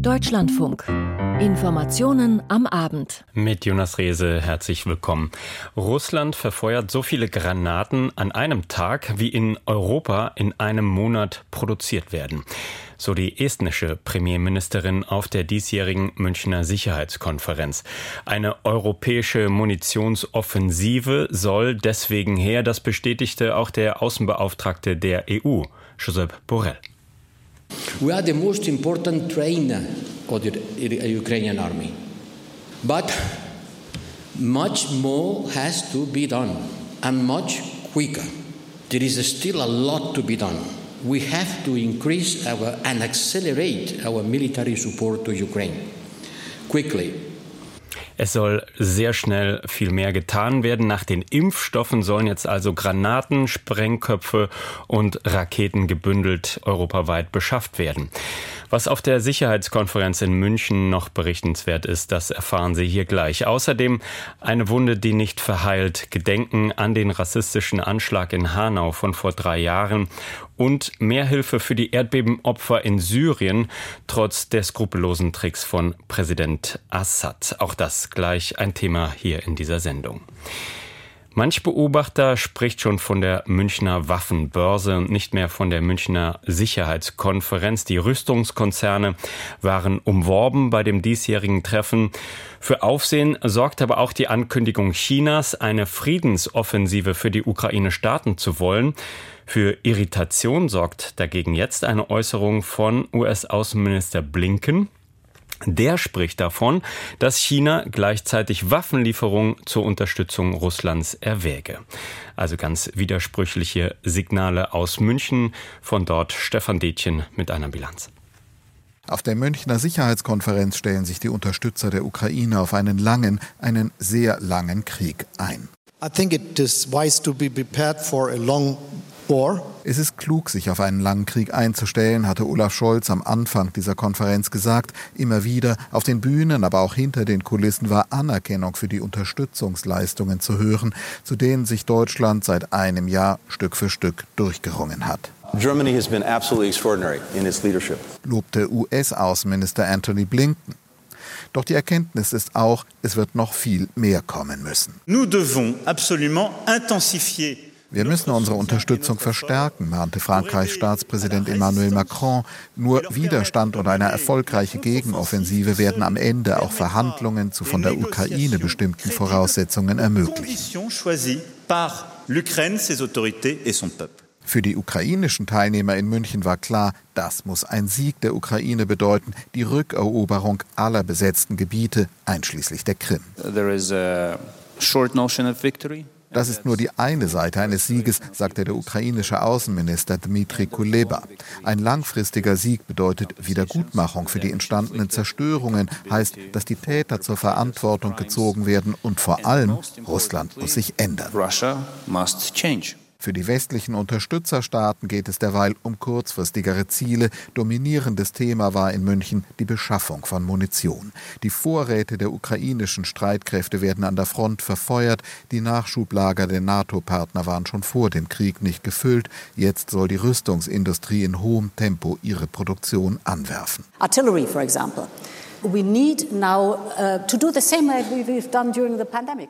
Deutschlandfunk. Informationen am Abend. Mit Jonas Rehse herzlich willkommen. Russland verfeuert so viele Granaten an einem Tag, wie in Europa in einem Monat produziert werden. So die estnische Premierministerin auf der diesjährigen Münchner Sicherheitskonferenz. Eine europäische Munitionsoffensive soll deswegen her, das bestätigte auch der Außenbeauftragte der EU, Josep Borrell. We are the most important trainer of the Ukrainian army. But much more has to be done and much quicker. There is still a lot to be done. We have to increase our and accelerate our military support to Ukraine quickly. Es soll sehr schnell viel mehr getan werden. Nach den Impfstoffen sollen jetzt also Granaten, Sprengköpfe und Raketen gebündelt europaweit beschafft werden. Was auf der Sicherheitskonferenz in München noch berichtenswert ist, das erfahren Sie hier gleich. Außerdem eine Wunde, die nicht verheilt, Gedenken an den rassistischen Anschlag in Hanau von vor drei Jahren und mehr Hilfe für die Erdbebenopfer in Syrien, trotz der skrupellosen Tricks von Präsident Assad. Auch das gleich ein Thema hier in dieser Sendung. Manch Beobachter spricht schon von der Münchner Waffenbörse und nicht mehr von der Münchner Sicherheitskonferenz. Die Rüstungskonzerne waren umworben bei dem diesjährigen Treffen. Für Aufsehen sorgt aber auch die Ankündigung Chinas, eine Friedensoffensive für die Ukraine starten zu wollen. Für Irritation sorgt dagegen jetzt eine Äußerung von US-Außenminister Blinken. Der spricht davon, dass China gleichzeitig Waffenlieferungen zur Unterstützung Russlands erwäge. Also ganz widersprüchliche Signale aus München. Von dort Stefan Detjen mit einer Bilanz. Auf der Münchner Sicherheitskonferenz stellen sich die Unterstützer der Ukraine auf einen langen, einen sehr langen Krieg ein. I think it is wise to be prepared for a long es ist klug, sich auf einen langen Krieg einzustellen, hatte Olaf Scholz am Anfang dieser Konferenz gesagt. Immer wieder auf den Bühnen, aber auch hinter den Kulissen war Anerkennung für die Unterstützungsleistungen zu hören, zu denen sich Deutschland seit einem Jahr Stück für Stück durchgerungen hat. Germany has been absolutely extraordinary in its leadership. lobte US-Außenminister Anthony Blinken. Doch die Erkenntnis ist auch, es wird noch viel mehr kommen müssen. Nous devons absolument intensifier wir müssen unsere Unterstützung verstärken, mahnte Frankreichs Staatspräsident Emmanuel Macron. Nur Widerstand und eine erfolgreiche Gegenoffensive werden am Ende auch Verhandlungen zu von der Ukraine bestimmten Voraussetzungen ermöglichen. Für die ukrainischen Teilnehmer in München war klar, das muss ein Sieg der Ukraine bedeuten, die Rückeroberung aller besetzten Gebiete, einschließlich der Krim. Das ist nur die eine Seite eines Sieges, sagte der ukrainische Außenminister Dmitri Kuleba. Ein langfristiger Sieg bedeutet Wiedergutmachung für die entstandenen Zerstörungen, heißt, dass die Täter zur Verantwortung gezogen werden und vor allem Russland muss sich ändern. Für die westlichen Unterstützerstaaten geht es derweil um kurzfristigere Ziele. Dominierendes Thema war in München die Beschaffung von Munition. Die Vorräte der ukrainischen Streitkräfte werden an der Front verfeuert. Die Nachschublager der NATO-Partner waren schon vor dem Krieg nicht gefüllt. Jetzt soll die Rüstungsindustrie in hohem Tempo ihre Produktion anwerfen. Artillery, for example.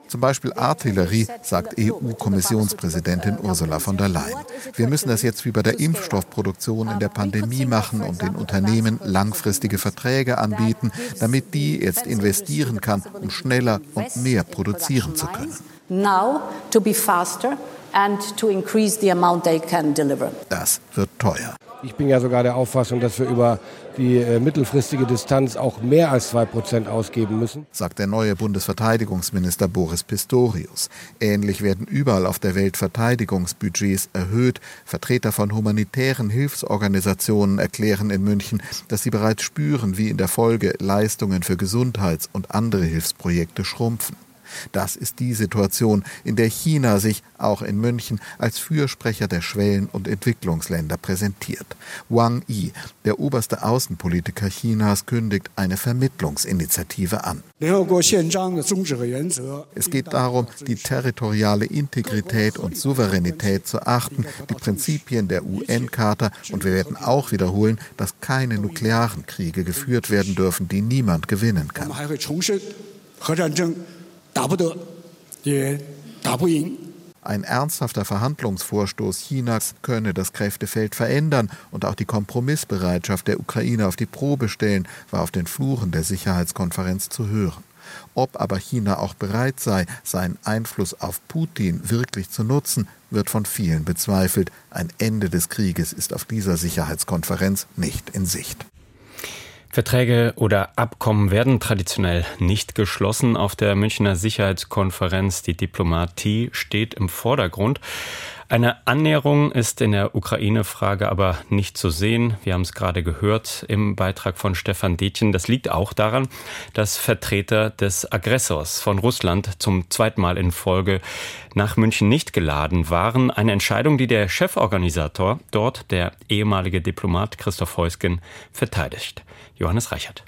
Zum Beispiel Artillerie, sagt EU-Kommissionspräsidentin Ursula von der Leyen. Wir müssen das jetzt wie bei der Impfstoffproduktion in der Pandemie machen und den Unternehmen langfristige Verträge anbieten, damit die jetzt investieren kann, um schneller und mehr produzieren zu können. Now to be faster and to increase the amount they can deliver. Das wird teuer. Ich bin ja sogar der Auffassung, dass wir über die äh, mittelfristige Distanz auch mehr als zwei Prozent ausgeben müssen, sagt der neue Bundesverteidigungsminister Boris Pistorius. Ähnlich werden überall auf der Welt Verteidigungsbudgets erhöht. Vertreter von humanitären Hilfsorganisationen erklären in München, dass sie bereits spüren, wie in der Folge Leistungen für Gesundheits- und andere Hilfsprojekte schrumpfen. Das ist die Situation, in der China sich auch in München als Fürsprecher der Schwellen- und Entwicklungsländer präsentiert. Wang Yi, der oberste Außenpolitiker Chinas, kündigt eine Vermittlungsinitiative an. Es geht darum, die territoriale Integrität und Souveränität zu achten, die Prinzipien der UN-Charta und wir werden auch wiederholen, dass keine nuklearen Kriege geführt werden dürfen, die niemand gewinnen kann. Ein ernsthafter Verhandlungsvorstoß Chinas könne das Kräftefeld verändern und auch die Kompromissbereitschaft der Ukraine auf die Probe stellen, war auf den Fluren der Sicherheitskonferenz zu hören. Ob aber China auch bereit sei, seinen Einfluss auf Putin wirklich zu nutzen, wird von vielen bezweifelt. Ein Ende des Krieges ist auf dieser Sicherheitskonferenz nicht in Sicht. Verträge oder Abkommen werden traditionell nicht geschlossen auf der Münchner Sicherheitskonferenz. Die Diplomatie steht im Vordergrund. Eine Annäherung ist in der Ukraine-Frage aber nicht zu sehen. Wir haben es gerade gehört im Beitrag von Stefan Detjen. Das liegt auch daran, dass Vertreter des Aggressors von Russland zum zweiten Mal in Folge nach München nicht geladen waren. Eine Entscheidung, die der Cheforganisator dort, der ehemalige Diplomat Christoph Heusgen, verteidigt. Johannes Reichert.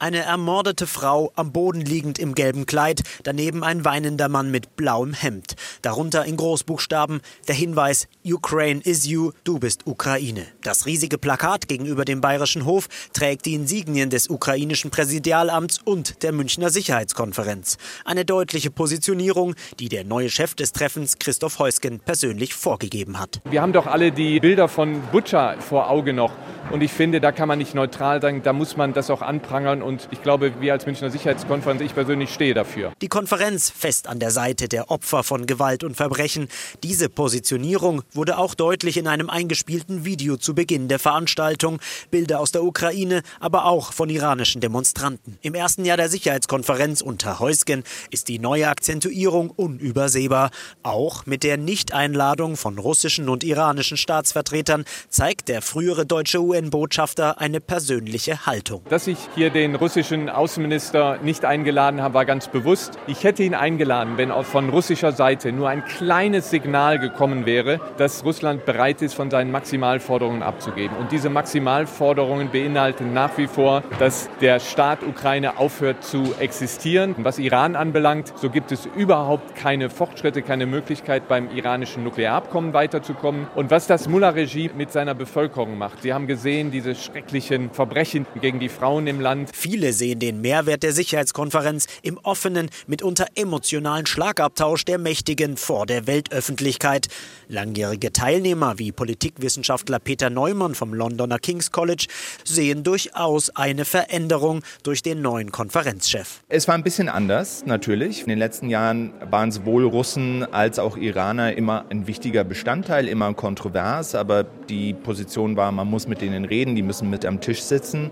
Eine ermordete Frau am Boden liegend im gelben Kleid, daneben ein weinender Mann mit blauem Hemd. Darunter in Großbuchstaben der Hinweis Ukraine is you, du bist Ukraine. Das riesige Plakat gegenüber dem Bayerischen Hof trägt die Insignien des ukrainischen Präsidialamts und der Münchner Sicherheitskonferenz. Eine deutliche Positionierung, die der neue Chef des Treffens Christoph Heusgen persönlich vorgegeben hat. Wir haben doch alle die Bilder von Butcher vor Auge noch. Und ich finde, da kann man nicht neutral sein, da muss man das auch anprangern. Und ich glaube, wir als Münchner Sicherheitskonferenz, ich persönlich stehe dafür. Die Konferenz fest an der Seite der Opfer von Gewalt und Verbrechen. Diese Positionierung wurde auch deutlich in einem eingespielten Video zu Beginn der Veranstaltung. Bilder aus der Ukraine, aber auch von iranischen Demonstranten. Im ersten Jahr der Sicherheitskonferenz unter Heusgen ist die neue Akzentuierung unübersehbar. Auch mit der Nichteinladung von russischen und iranischen Staatsvertretern zeigt der frühere deutsche UN-Botschafter eine persönliche Haltung. Dass ich hier den russischen Außenminister nicht eingeladen habe, war ganz bewusst. Ich hätte ihn eingeladen, wenn auch von russischer Seite nur ein kleines Signal gekommen wäre, dass Russland bereit ist, von seinen Maximalforderungen abzugeben. Und diese Maximalforderungen beinhalten nach wie vor, dass der Staat Ukraine aufhört zu existieren. Was Iran anbelangt, so gibt es überhaupt keine Fortschritte, keine Möglichkeit, beim iranischen Nuklearabkommen weiterzukommen. Und was das Mullah-Regime mit seiner Bevölkerung macht. Sie haben gesehen, diese schrecklichen Verbrechen gegen die Frauen im Land. Viele sehen den Mehrwert der Sicherheitskonferenz im offenen, mitunter emotionalen Schlagabtausch der Mächtigen vor der Weltöffentlichkeit. Langjährige Teilnehmer wie Politikwissenschaftler Peter Neumann vom Londoner King's College sehen durchaus eine Veränderung durch den neuen Konferenzchef. Es war ein bisschen anders, natürlich. In den letzten Jahren waren sowohl Russen als auch Iraner immer ein wichtiger Bestandteil, immer kontrovers, aber die Position war, man muss mit denen reden, die müssen mit am Tisch sitzen.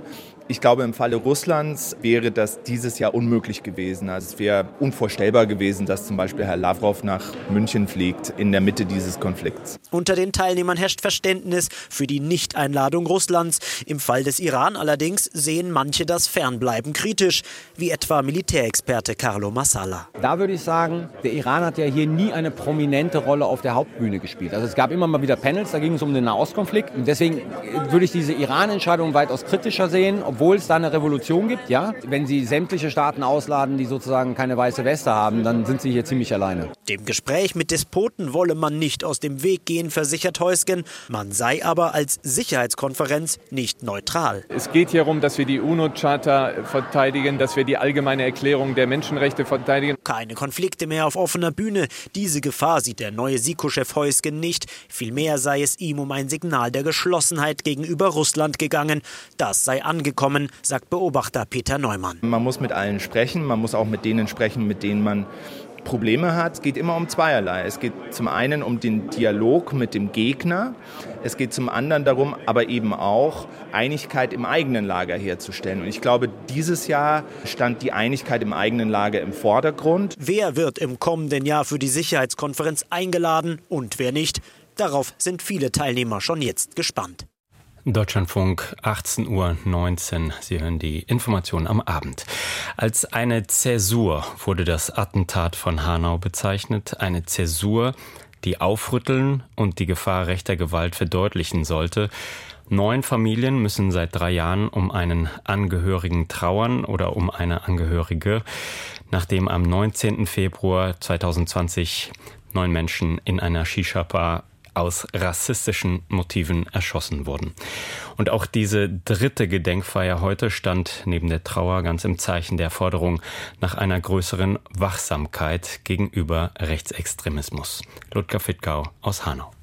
Ich glaube, im Falle Russlands wäre das dieses Jahr unmöglich gewesen. Also es wäre unvorstellbar gewesen, dass zum Beispiel Herr Lavrov nach München fliegt in der Mitte dieses Konflikts. Unter den Teilnehmern herrscht Verständnis für die Nichteinladung Russlands. Im Fall des Iran allerdings sehen manche das Fernbleiben kritisch, wie etwa Militärexperte Carlo Massala. Da würde ich sagen, der Iran hat ja hier nie eine prominente Rolle auf der Hauptbühne gespielt. Also es gab immer mal wieder Panels, da ging es um den Nahostkonflikt. Und deswegen würde ich diese Iran-Entscheidung weitaus kritischer sehen, obwohl es da eine Revolution gibt, ja. Wenn Sie sämtliche Staaten ausladen, die sozusagen keine weiße Weste haben, dann sind Sie hier ziemlich alleine. Dem Gespräch mit Despoten wolle man nicht aus dem Weg gehen, versichert Heusgen. Man sei aber als Sicherheitskonferenz nicht neutral. Es geht hier darum, dass wir die UNO-Charta verteidigen, dass wir die allgemeine Erklärung der Menschenrechte verteidigen. Keine Konflikte mehr auf offener Bühne. Diese Gefahr sieht der neue SIKO-Chef Heusgen nicht. Vielmehr sei es ihm um ein Signal der Geschlossenheit gegenüber Russland gegangen. Das sei angekommen kommen, sagt Beobachter Peter Neumann. Man muss mit allen sprechen, man muss auch mit denen sprechen, mit denen man Probleme hat. Es geht immer um zweierlei. Es geht zum einen um den Dialog mit dem Gegner. Es geht zum anderen darum, aber eben auch Einigkeit im eigenen Lager herzustellen. Und ich glaube, dieses Jahr stand die Einigkeit im eigenen Lager im Vordergrund. Wer wird im kommenden Jahr für die Sicherheitskonferenz eingeladen und wer nicht? Darauf sind viele Teilnehmer schon jetzt gespannt. Deutschlandfunk 18.19 Uhr. Sie hören die Informationen am Abend. Als eine Zäsur wurde das Attentat von Hanau bezeichnet. Eine Zäsur, die aufrütteln und die Gefahr rechter Gewalt verdeutlichen sollte. Neun Familien müssen seit drei Jahren um einen Angehörigen trauern oder um eine Angehörige, nachdem am 19. Februar 2020 neun Menschen in einer Shisha-Bar aus rassistischen Motiven erschossen wurden. Und auch diese dritte Gedenkfeier heute stand neben der Trauer ganz im Zeichen der Forderung nach einer größeren Wachsamkeit gegenüber Rechtsextremismus. Ludger Fittgau aus Hanau.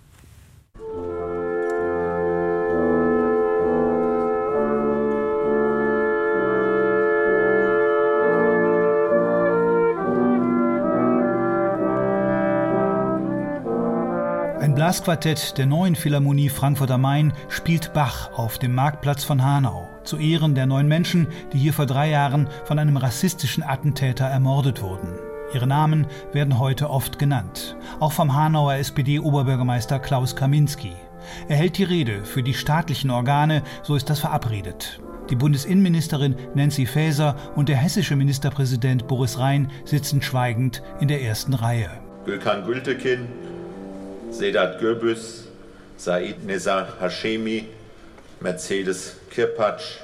Blasquartett der neuen Philharmonie Frankfurt am Main spielt Bach auf dem Marktplatz von Hanau zu Ehren der neun Menschen, die hier vor drei Jahren von einem rassistischen Attentäter ermordet wurden. Ihre Namen werden heute oft genannt, auch vom Hanauer SPD-Oberbürgermeister Klaus Kaminski. Er hält die Rede für die staatlichen Organe, so ist das verabredet. Die Bundesinnenministerin Nancy Faeser und der hessische Ministerpräsident Boris Rhein sitzen schweigend in der ersten Reihe. Gülkan Gültekin, Sedat Gürbüz, Said Nizar Hashemi, Mercedes Kirpatsch,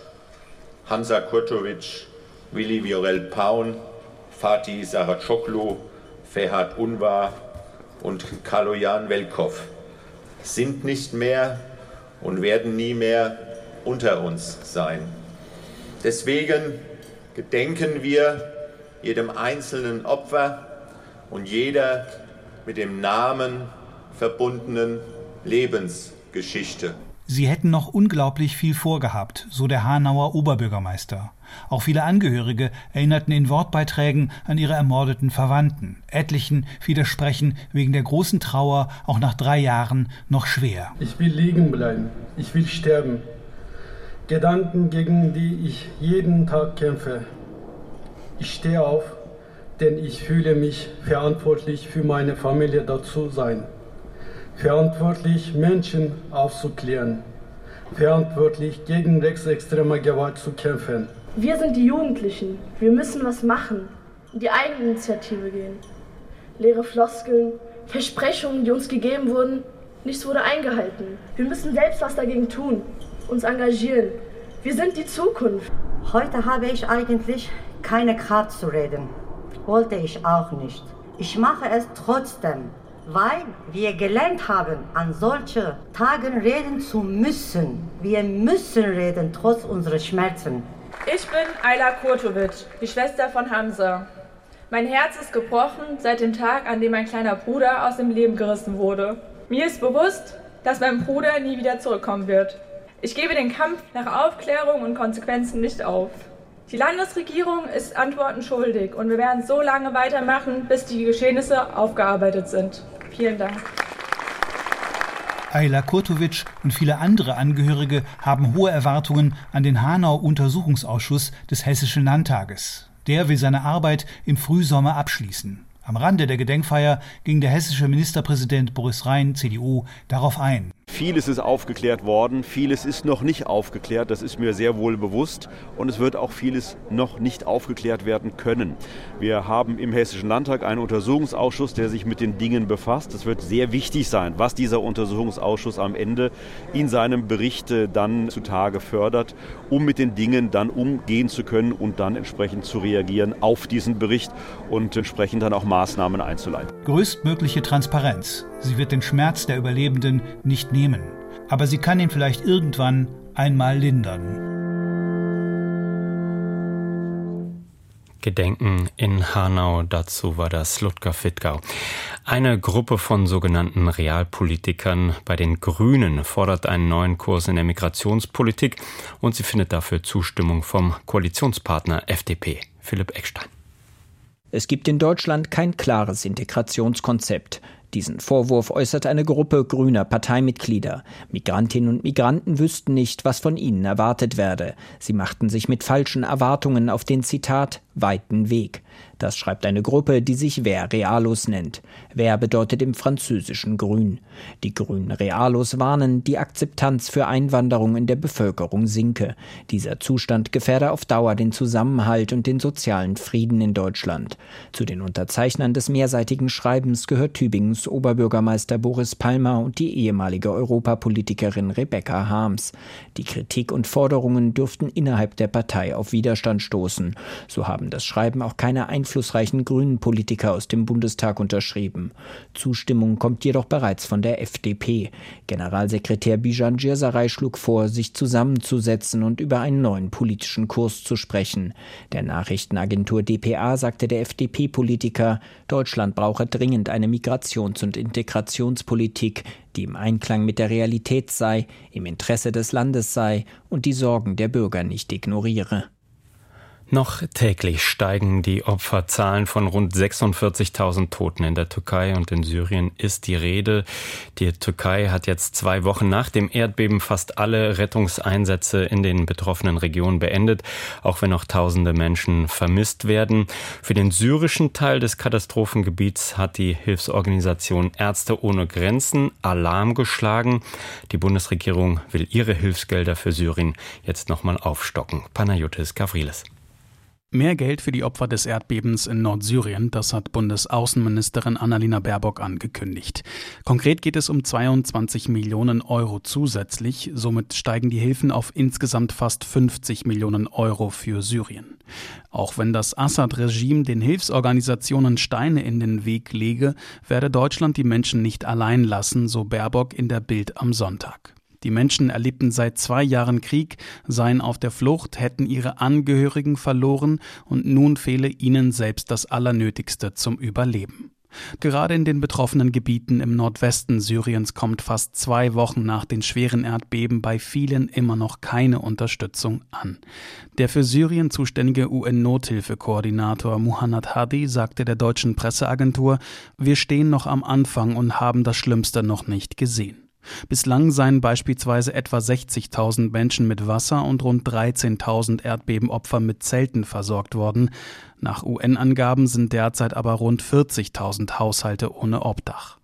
Hansa Kurtovic, Willi Viorel Paun, Fatih Saracoglu, Ferhat Unvar und Kaloyan Velkov sind nicht mehr und werden nie mehr unter uns sein. Deswegen gedenken wir jedem einzelnen Opfer und jeder mit dem Namen verbundenen Lebensgeschichte. Sie hätten noch unglaublich viel vorgehabt, so der Hanauer Oberbürgermeister. Auch viele Angehörige erinnerten in Wortbeiträgen an ihre ermordeten Verwandten. Etlichen widersprechen wegen der großen Trauer auch nach drei Jahren noch schwer. Ich will liegen bleiben. Ich will sterben. Gedanken, gegen die ich jeden Tag kämpfe. Ich stehe auf, denn ich fühle mich verantwortlich für meine Familie dazu sein verantwortlich, Menschen aufzuklären, verantwortlich gegen rechtsextreme Gewalt zu kämpfen. Wir sind die Jugendlichen. Wir müssen was machen, in die Eigeninitiative gehen. Leere Floskeln, Versprechungen, die uns gegeben wurden, nichts wurde eingehalten. Wir müssen selbst was dagegen tun, uns engagieren. Wir sind die Zukunft. Heute habe ich eigentlich keine Kraft zu reden. Wollte ich auch nicht. Ich mache es trotzdem, weil wir gelernt haben, an solchen Tagen reden zu müssen. Wir müssen reden, trotz unserer Schmerzen. Ich bin Ayla Kurtovic, die Schwester von Hamza. Mein Herz ist gebrochen seit dem Tag, an dem mein kleiner Bruder aus dem Leben gerissen wurde. Mir ist bewusst, dass mein Bruder nie wieder zurückkommen wird. Ich gebe den Kampf nach Aufklärung und Konsequenzen nicht auf. Die Landesregierung ist Antworten schuldig und wir werden so lange weitermachen, bis die Geschehnisse aufgearbeitet sind. Vielen Dank. Ayla Kurtovic und viele andere Angehörige haben hohe Erwartungen an den Hanau-Untersuchungsausschuss des Hessischen Landtages. Der will seine Arbeit im Frühsommer abschließen. Am Rande der Gedenkfeier ging der hessische Ministerpräsident Boris Rhein, CDU, darauf ein. Vieles ist aufgeklärt worden, vieles ist noch nicht aufgeklärt, das ist mir sehr wohl bewusst und es wird auch vieles noch nicht aufgeklärt werden können. Wir haben im Hessischen Landtag einen Untersuchungsausschuss, der sich mit den Dingen befasst. Es wird sehr wichtig sein, was dieser Untersuchungsausschuss am Ende in seinem Bericht äh, dann zutage fördert, um mit den Dingen dann umgehen zu können und dann entsprechend zu reagieren auf diesen Bericht und entsprechend dann auch Maßnahmen einzuleiten. Größtmögliche Transparenz. Sie wird den Schmerz der Überlebenden nicht nehmen, aber sie kann ihn vielleicht irgendwann einmal lindern. Gedenken in Hanau. Dazu war das Ludger Fittgau. Eine Gruppe von sogenannten Realpolitikern bei den Grünen fordert einen neuen Kurs in der Migrationspolitik und sie findet dafür Zustimmung vom Koalitionspartner FDP. Philipp Eckstein. Es gibt in Deutschland kein klares Integrationskonzept. Diesen Vorwurf äußert eine Gruppe grüner Parteimitglieder. Migrantinnen und Migranten wüssten nicht, was von ihnen erwartet werde. Sie machten sich mit falschen Erwartungen auf den Zitat weiten Weg. Das schreibt eine Gruppe, die sich Ver Realos nennt. Ver bedeutet im Französischen grün. Die grünen Realos warnen, die Akzeptanz für Einwanderung in der Bevölkerung sinke. Dieser Zustand gefährde auf Dauer den Zusammenhalt und den sozialen Frieden in Deutschland. Zu den Unterzeichnern des mehrseitigen Schreibens gehört Tübingens Oberbürgermeister Boris Palmer und die ehemalige Europapolitikerin Rebecca Harms. Die Kritik und Forderungen dürften innerhalb der Partei auf Widerstand stoßen. So haben das Schreiben auch keine Einfluss einflussreichen grünen Politiker aus dem Bundestag unterschrieben. Zustimmung kommt jedoch bereits von der FDP. Generalsekretär Bijan Djirsaray schlug vor, sich zusammenzusetzen und über einen neuen politischen Kurs zu sprechen. Der Nachrichtenagentur dpa sagte der FDP-Politiker, Deutschland brauche dringend eine Migrations- und Integrationspolitik, die im Einklang mit der Realität sei, im Interesse des Landes sei und die Sorgen der Bürger nicht ignoriere. Noch täglich steigen die Opferzahlen von rund 46.000 Toten in der Türkei und in Syrien ist die Rede. Die Türkei hat jetzt zwei Wochen nach dem Erdbeben fast alle Rettungseinsätze in den betroffenen Regionen beendet, auch wenn noch tausende Menschen vermisst werden. Für den syrischen Teil des Katastrophengebiets hat die Hilfsorganisation Ärzte ohne Grenzen Alarm geschlagen. Die Bundesregierung will ihre Hilfsgelder für Syrien jetzt nochmal aufstocken. Panayotis Gavrilis. Mehr Geld für die Opfer des Erdbebens in Nordsyrien, das hat Bundesaußenministerin Annalena Baerbock angekündigt. Konkret geht es um 22 Millionen Euro zusätzlich. Somit steigen die Hilfen auf insgesamt fast 50 Millionen Euro für Syrien. Auch wenn das Assad-Regime den Hilfsorganisationen Steine in den Weg lege, werde Deutschland die Menschen nicht allein lassen, so Baerbock in der Bild am Sonntag. Die Menschen erlebten seit zwei Jahren Krieg, seien auf der Flucht, hätten ihre Angehörigen verloren und nun fehle ihnen selbst das Allernötigste zum Überleben. Gerade in den betroffenen Gebieten im Nordwesten Syriens kommt fast zwei Wochen nach den schweren Erdbeben bei vielen immer noch keine Unterstützung an. Der für Syrien zuständige UN-Nothilfekoordinator Muhannad Hadi sagte der deutschen Presseagentur, wir stehen noch am Anfang und haben das Schlimmste noch nicht gesehen. Bislang seien beispielsweise etwa 60.000 Menschen mit Wasser und rund 13.000 Erdbebenopfer mit Zelten versorgt worden. Nach UN-Angaben sind derzeit aber rund 40.000 Haushalte ohne Obdach.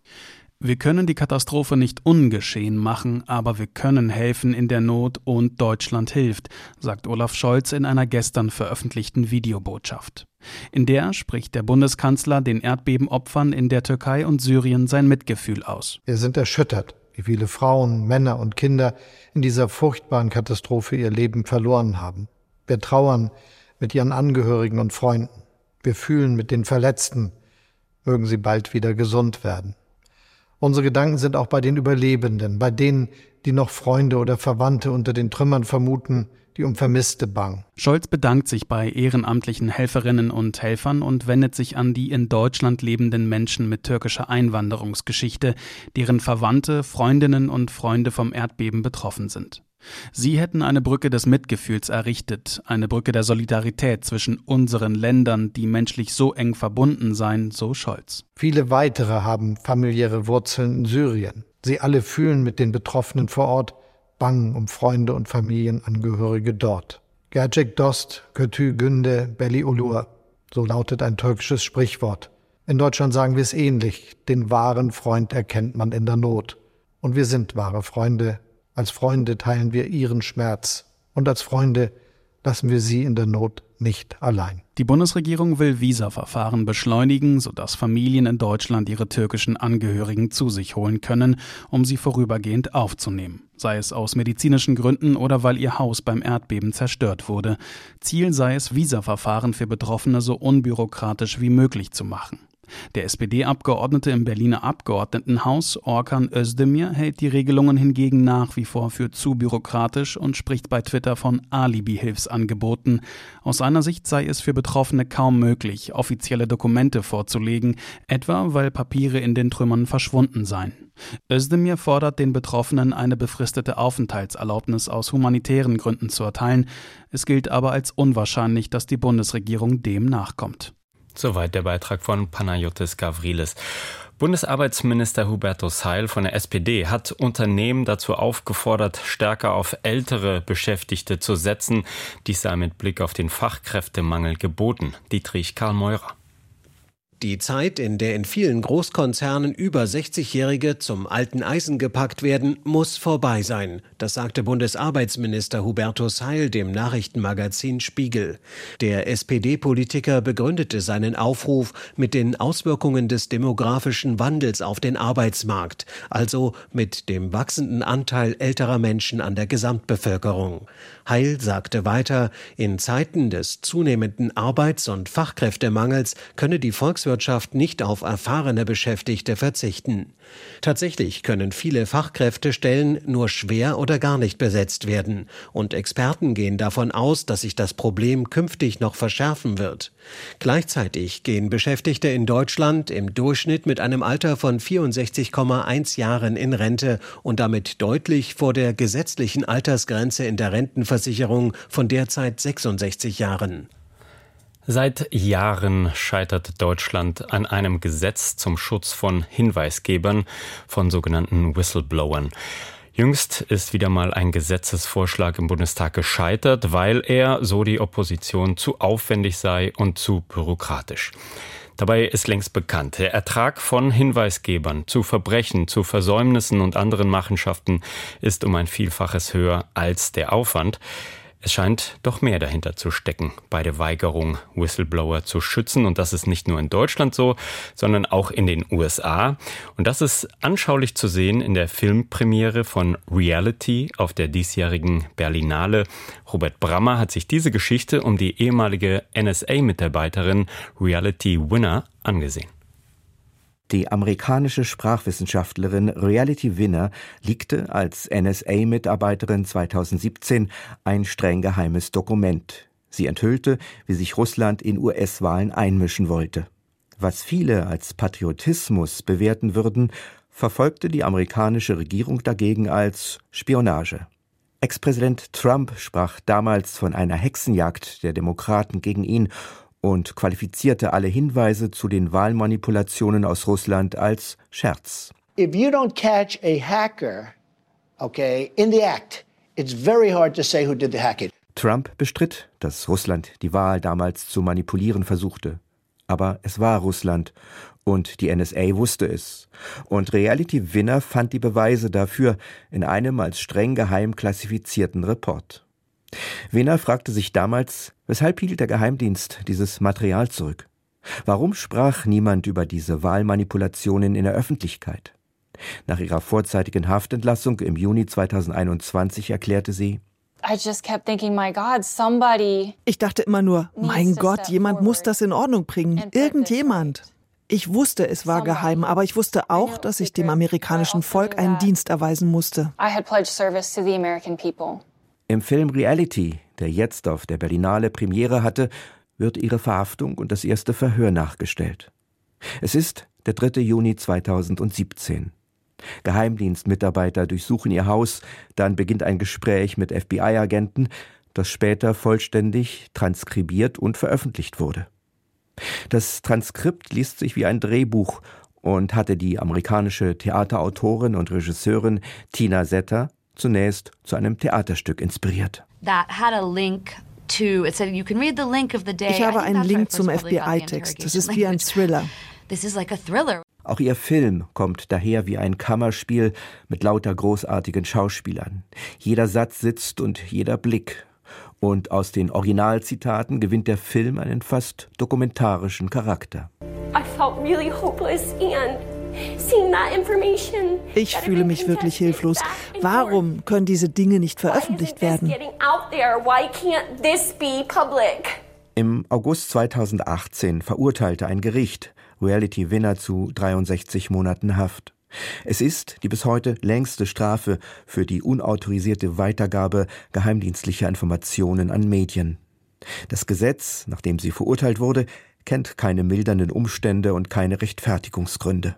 Wir können die Katastrophe nicht ungeschehen machen, aber wir können helfen in der Not und Deutschland hilft, sagt Olaf Scholz in einer gestern veröffentlichten Videobotschaft. In der spricht der Bundeskanzler den Erdbebenopfern in der Türkei und Syrien sein Mitgefühl aus. Wir sind erschüttert wie viele Frauen, Männer und Kinder in dieser furchtbaren Katastrophe ihr Leben verloren haben. Wir trauern mit ihren Angehörigen und Freunden. Wir fühlen mit den Verletzten. Mögen sie bald wieder gesund werden. Unsere Gedanken sind auch bei den Überlebenden, bei denen, die noch Freunde oder Verwandte unter den Trümmern vermuten, die um Vermisste bang. Scholz bedankt sich bei ehrenamtlichen Helferinnen und Helfern und wendet sich an die in Deutschland lebenden Menschen mit türkischer Einwanderungsgeschichte, deren Verwandte, Freundinnen und Freunde vom Erdbeben betroffen sind. Sie hätten eine Brücke des Mitgefühls errichtet, eine Brücke der Solidarität zwischen unseren Ländern, die menschlich so eng verbunden seien, so Scholz. Viele weitere haben familiäre Wurzeln in Syrien. Sie alle fühlen mit den Betroffenen vor Ort, bangen um Freunde und Familienangehörige dort. Gercek Dost, Kötü Günde, Belli Ulur, so lautet ein türkisches Sprichwort. In Deutschland sagen wir es ähnlich, den wahren Freund erkennt man in der Not. Und wir sind wahre Freunde. Als Freunde teilen wir ihren Schmerz. Und als Freunde lassen wir sie in der Not nicht allein. Die Bundesregierung will Visaverfahren beschleunigen, sodass Familien in Deutschland ihre türkischen Angehörigen zu sich holen können, um sie vorübergehend aufzunehmen, sei es aus medizinischen Gründen oder weil ihr Haus beim Erdbeben zerstört wurde. Ziel sei es, Visaverfahren für Betroffene so unbürokratisch wie möglich zu machen. Der SPD-Abgeordnete im Berliner Abgeordnetenhaus, Orkan Özdemir, hält die Regelungen hingegen nach wie vor für zu bürokratisch und spricht bei Twitter von Alibi-Hilfsangeboten. Aus seiner Sicht sei es für Betroffene kaum möglich, offizielle Dokumente vorzulegen, etwa weil Papiere in den Trümmern verschwunden seien. Özdemir fordert den Betroffenen eine befristete Aufenthaltserlaubnis aus humanitären Gründen zu erteilen. Es gilt aber als unwahrscheinlich, dass die Bundesregierung dem nachkommt. Soweit der Beitrag von Panayotis Gavrilis. Bundesarbeitsminister Hubertus Heil von der SPD hat Unternehmen dazu aufgefordert, stärker auf ältere Beschäftigte zu setzen. Dies sei mit Blick auf den Fachkräftemangel geboten. Dietrich Karl Meurer. Die Zeit, in der in vielen Großkonzernen über 60-Jährige zum alten Eisen gepackt werden, muss vorbei sein. Das sagte Bundesarbeitsminister Hubertus Heil dem Nachrichtenmagazin Spiegel. Der SPD-Politiker begründete seinen Aufruf mit den Auswirkungen des demografischen Wandels auf den Arbeitsmarkt, also mit dem wachsenden Anteil älterer Menschen an der Gesamtbevölkerung. Heil sagte weiter, in Zeiten des zunehmenden Arbeits- und Fachkräftemangels könne die Volkswirtschaft nicht auf erfahrene Beschäftigte verzichten. Tatsächlich können viele Fachkräftestellen nur schwer oder gar nicht besetzt werden, und Experten gehen davon aus, dass sich das Problem künftig noch verschärfen wird. Gleichzeitig gehen Beschäftigte in Deutschland im Durchschnitt mit einem Alter von 64,1 Jahren in Rente und damit deutlich vor der gesetzlichen Altersgrenze in der Rentenversicherung von derzeit 66 Jahren. Seit Jahren scheitert Deutschland an einem Gesetz zum Schutz von Hinweisgebern, von sogenannten Whistleblowern. Jüngst ist wieder mal ein Gesetzesvorschlag im Bundestag gescheitert, weil er, so die Opposition, zu aufwendig sei und zu bürokratisch. Dabei ist längst bekannt, der Ertrag von Hinweisgebern zu Verbrechen, zu Versäumnissen und anderen Machenschaften ist um ein Vielfaches höher als der Aufwand. Es scheint doch mehr dahinter zu stecken bei der Weigerung, Whistleblower zu schützen. Und das ist nicht nur in Deutschland so, sondern auch in den USA. Und das ist anschaulich zu sehen in der Filmpremiere von Reality auf der diesjährigen Berlinale. Robert Brammer hat sich diese Geschichte um die ehemalige NSA-Mitarbeiterin Reality Winner angesehen. Die amerikanische Sprachwissenschaftlerin Reality Winner legte als NSA-Mitarbeiterin 2017 ein streng geheimes Dokument. Sie enthüllte, wie sich Russland in US-Wahlen einmischen wollte. Was viele als Patriotismus bewerten würden, verfolgte die amerikanische Regierung dagegen als Spionage. Ex-Präsident Trump sprach damals von einer Hexenjagd der Demokraten gegen ihn und qualifizierte alle Hinweise zu den Wahlmanipulationen aus Russland als Scherz. If you don't catch a hacker, okay, in the act, it's very hard to say who did the hacking. Trump bestritt, dass Russland die Wahl damals zu manipulieren versuchte. Aber es war Russland und die NSA wusste es. Und Reality Winner fand die Beweise dafür in einem als streng geheim klassifizierten Report. Wiener fragte sich damals, weshalb hielt der Geheimdienst dieses Material zurück? Warum sprach niemand über diese Wahlmanipulationen in der Öffentlichkeit? Nach ihrer vorzeitigen Haftentlassung im Juni 2021 erklärte sie, ich dachte immer nur, mein Gott, jemand muss das in Ordnung bringen. Irgendjemand. Ich wusste, es war geheim, aber ich wusste auch, dass ich dem amerikanischen Volk einen Dienst erweisen musste. Im Film Reality, der jetzt auf der Berlinale Premiere hatte, wird ihre Verhaftung und das erste Verhör nachgestellt. Es ist der 3. Juni 2017. Geheimdienstmitarbeiter durchsuchen ihr Haus, dann beginnt ein Gespräch mit FBI-Agenten, das später vollständig transkribiert und veröffentlicht wurde. Das Transkript liest sich wie ein Drehbuch und hatte die amerikanische Theaterautorin und Regisseurin Tina Setter zunächst zu einem Theaterstück inspiriert. Ich habe einen Link zum FBI-Text. Das ist wie ein Thriller. Auch ihr Film kommt daher wie ein Kammerspiel mit lauter großartigen Schauspielern. Jeder Satz sitzt und jeder Blick. Und aus den Originalzitaten gewinnt der Film einen fast dokumentarischen Charakter. I felt really hopeless and ich fühle mich wirklich hilflos. Warum können diese Dinge nicht veröffentlicht werden? Im August 2018 verurteilte ein Gericht Reality Winner zu 63 Monaten Haft. Es ist die bis heute längste Strafe für die unautorisierte Weitergabe geheimdienstlicher Informationen an Medien. Das Gesetz, nachdem sie verurteilt wurde, kennt keine mildernden Umstände und keine Rechtfertigungsgründe.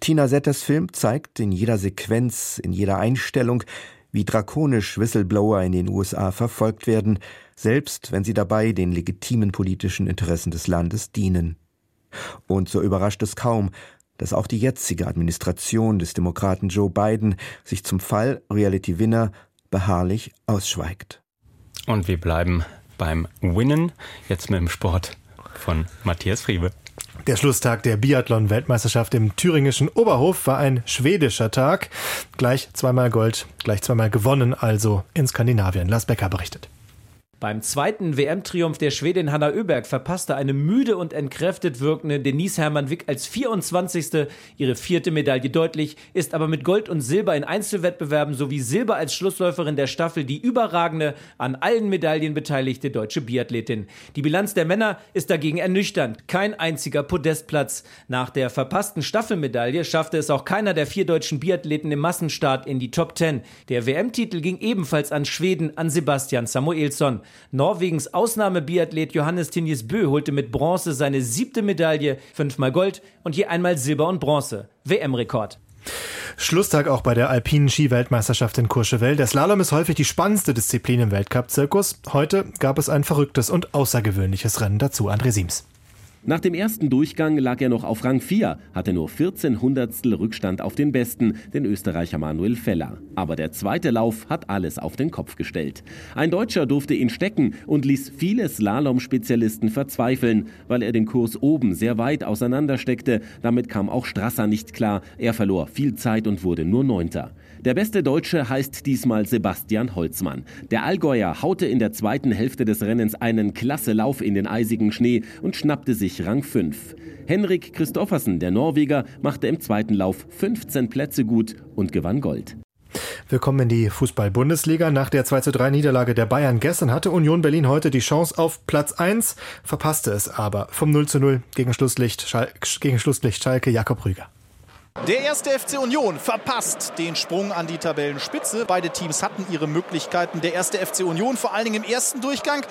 Tina Setters Film zeigt in jeder Sequenz, in jeder Einstellung, wie drakonisch Whistleblower in den USA verfolgt werden, selbst wenn sie dabei den legitimen politischen Interessen des Landes dienen. Und so überrascht es kaum, dass auch die jetzige Administration des Demokraten Joe Biden sich zum Fall Reality Winner beharrlich ausschweigt. Und wir bleiben beim Winnen, jetzt mit dem Sport von Matthias Friebe. Der Schlusstag der Biathlon-Weltmeisterschaft im thüringischen Oberhof war ein schwedischer Tag. Gleich zweimal Gold, gleich zweimal gewonnen, also in Skandinavien. Lars Becker berichtet. Beim zweiten WM-Triumph der Schwedin Hanna Öberg verpasste eine müde und entkräftet wirkende Denise Hermann Wick als 24. ihre vierte Medaille deutlich, ist aber mit Gold und Silber in Einzelwettbewerben sowie Silber als Schlussläuferin der Staffel die überragende, an allen Medaillen beteiligte deutsche Biathletin. Die Bilanz der Männer ist dagegen ernüchternd. Kein einziger Podestplatz. Nach der verpassten Staffelmedaille schaffte es auch keiner der vier deutschen Biathleten im Massenstart in die Top 10. Der WM-Titel ging ebenfalls an Schweden, an Sebastian Samuelsson. Norwegens Ausnahmebiathlet Johannes Tinjes Bö holte mit Bronze seine siebte Medaille, fünfmal Gold und je einmal Silber und Bronze. WM-Rekord. Schlusstag auch bei der alpinen Ski-Weltmeisterschaft in Courchevel. Der Slalom ist häufig die spannendste Disziplin im Weltcup-Zirkus. Heute gab es ein verrücktes und außergewöhnliches Rennen dazu. André Siems. Nach dem ersten Durchgang lag er noch auf Rang 4, hatte nur 14 Hundertstel Rückstand auf den Besten, den Österreicher Manuel Feller. Aber der zweite Lauf hat alles auf den Kopf gestellt. Ein Deutscher durfte ihn stecken und ließ viele Slalom-Spezialisten verzweifeln, weil er den Kurs oben sehr weit auseinandersteckte. Damit kam auch Strasser nicht klar. Er verlor viel Zeit und wurde nur Neunter. Der beste Deutsche heißt diesmal Sebastian Holzmann. Der Allgäuer haute in der zweiten Hälfte des Rennens einen klasse Lauf in den eisigen Schnee und schnappte sich Rang 5. Henrik Christoffersen, der Norweger, machte im zweiten Lauf 15 Plätze gut und gewann Gold. Wir kommen in die Fußball-Bundesliga. Nach der 2:3 Niederlage der Bayern gestern hatte Union Berlin heute die Chance auf Platz 1, verpasste es aber vom 0:0 gegen Schlusslicht, Schal gegen Schlusslicht Schalke Jakob Rüger. Der erste FC Union verpasst den Sprung an die Tabellenspitze. Beide Teams hatten ihre Möglichkeiten. Der erste FC Union vor allen Dingen im ersten Durchgang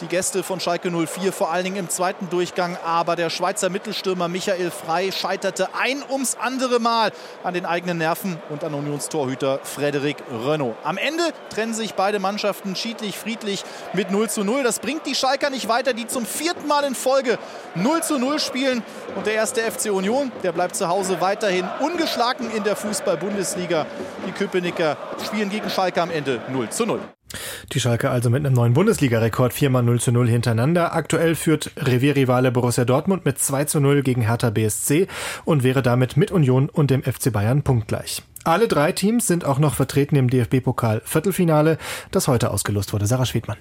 die Gäste von Schalke 04 vor allen Dingen im zweiten Durchgang. Aber der Schweizer Mittelstürmer Michael Frey scheiterte ein ums andere Mal an den eigenen Nerven und an Unionstorhüter Frederik Renault. Am Ende trennen sich beide Mannschaften schiedlich, friedlich mit 0 zu 0. Das bringt die Schalker nicht weiter, die zum vierten Mal in Folge 0 zu 0 spielen. Und der erste FC Union, der bleibt zu Hause weiterhin ungeschlagen in der Fußball-Bundesliga. Die Köpenicker spielen gegen Schalke am Ende 0 zu 0. Die Schalke also mit einem neuen Bundesliga-Rekord 4 mal 0 zu 0 hintereinander. Aktuell führt Revierrivale Borussia Dortmund mit 2 zu 0 gegen Hertha BSC und wäre damit mit Union und dem FC Bayern punktgleich. Alle drei Teams sind auch noch vertreten im DFB-Pokal Viertelfinale, das heute ausgelost wurde. Sarah Schwedmann.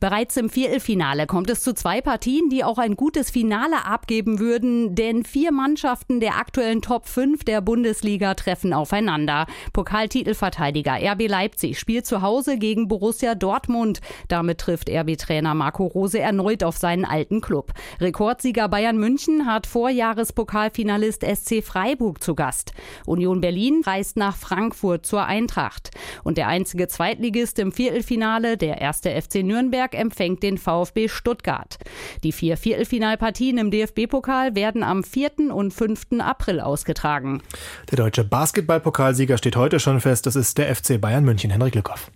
Bereits im Viertelfinale kommt es zu zwei Partien, die auch ein gutes Finale abgeben würden, denn vier Mannschaften der aktuellen Top 5 der Bundesliga treffen aufeinander. Pokaltitelverteidiger RB Leipzig spielt zu Hause gegen Borussia Dortmund. Damit trifft RB-Trainer Marco Rose erneut auf seinen alten Club. Rekordsieger Bayern München hat Vorjahrespokalfinalist SC Freiburg zu Gast. Union Berlin reist nach Frankfurt zur Eintracht. Und der einzige Zweitligist im Viertelfinale, der erste FC Nürnberg, Nürnberg empfängt den VfB Stuttgart. Die vier Viertelfinalpartien im DFB-Pokal werden am 4. und 5. April ausgetragen. Der deutsche Basketballpokalsieger steht heute schon fest. Das ist der FC Bayern München. Henrik Lückhoff.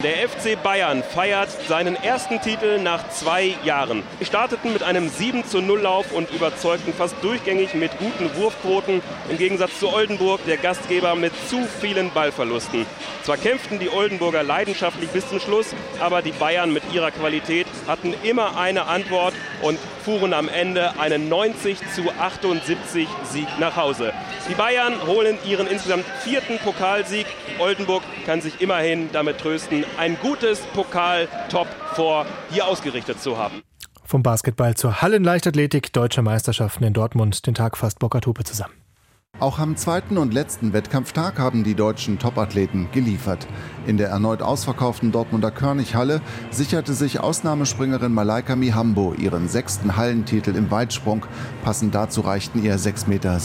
Der FC Bayern feiert seinen ersten Titel nach zwei Jahren. Sie starteten mit einem 7 zu 0 Lauf und überzeugten fast durchgängig mit guten Wurfquoten. Im Gegensatz zu Oldenburg, der Gastgeber mit zu vielen Ballverlusten. Zwar kämpften die Oldenburger leidenschaftlich bis zum Schluss, aber die Bayern mit ihrer Qualität hatten immer eine Antwort und fuhren am Ende einen 90 zu 78 Sieg nach Hause. Die Bayern holen ihren insgesamt vierten Pokalsieg. Oldenburg kann sich immerhin damit trösten, ein gutes Pokal-Top vor hier ausgerichtet zu haben. Vom Basketball zur Hallenleichtathletik, deutsche Meisterschaften in Dortmund, den Tag fasst Bockatupe zusammen. Auch am zweiten und letzten Wettkampftag haben die deutschen Topathleten geliefert. In der erneut ausverkauften Dortmunder Körnighalle sicherte sich Ausnahmespringerin Malaika Mihambo ihren sechsten Hallentitel im Weitsprung. Passend dazu reichten ihr 6,66 Meter.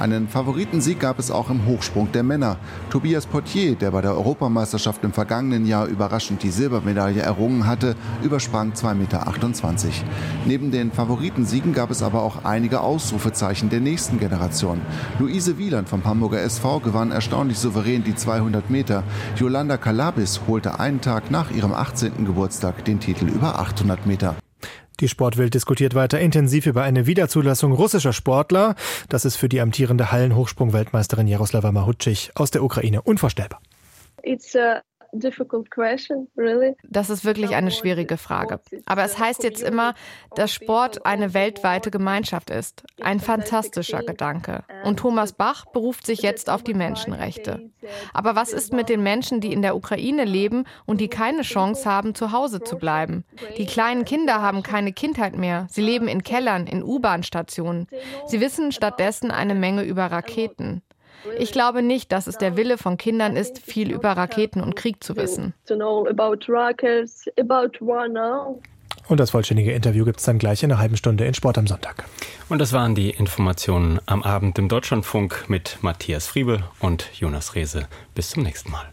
Einen Favoritensieg gab es auch im Hochsprung der Männer. Tobias Portier, der bei der Europameisterschaft im vergangenen Jahr überraschend die Silbermedaille errungen hatte, übersprang 2,28 Meter. Neben den Favoritensiegen gab es aber auch einige Ausrufezeichen der nächsten Generation. Generation. Luise Wieland vom Hamburger SV gewann erstaunlich souverän die 200 Meter. Yolanda Kalabis holte einen Tag nach ihrem 18. Geburtstag den Titel über 800 Meter. Die Sportwelt diskutiert weiter intensiv über eine Wiederzulassung russischer Sportler. Das ist für die amtierende Hallenhochsprung-Weltmeisterin Jaroslava Mahutschig aus der Ukraine unvorstellbar. It's a das ist wirklich eine schwierige Frage. Aber es heißt jetzt immer, dass Sport eine weltweite Gemeinschaft ist. Ein fantastischer Gedanke. Und Thomas Bach beruft sich jetzt auf die Menschenrechte. Aber was ist mit den Menschen, die in der Ukraine leben und die keine Chance haben, zu Hause zu bleiben? Die kleinen Kinder haben keine Kindheit mehr. Sie leben in Kellern, in U-Bahn-Stationen. Sie wissen stattdessen eine Menge über Raketen. Ich glaube nicht, dass es der Wille von Kindern ist, viel über Raketen und Krieg zu wissen. Und das vollständige Interview gibt es dann gleich in einer halben Stunde in Sport am Sonntag. Und das waren die Informationen am Abend im Deutschlandfunk mit Matthias Friebe und Jonas Rehse. Bis zum nächsten Mal.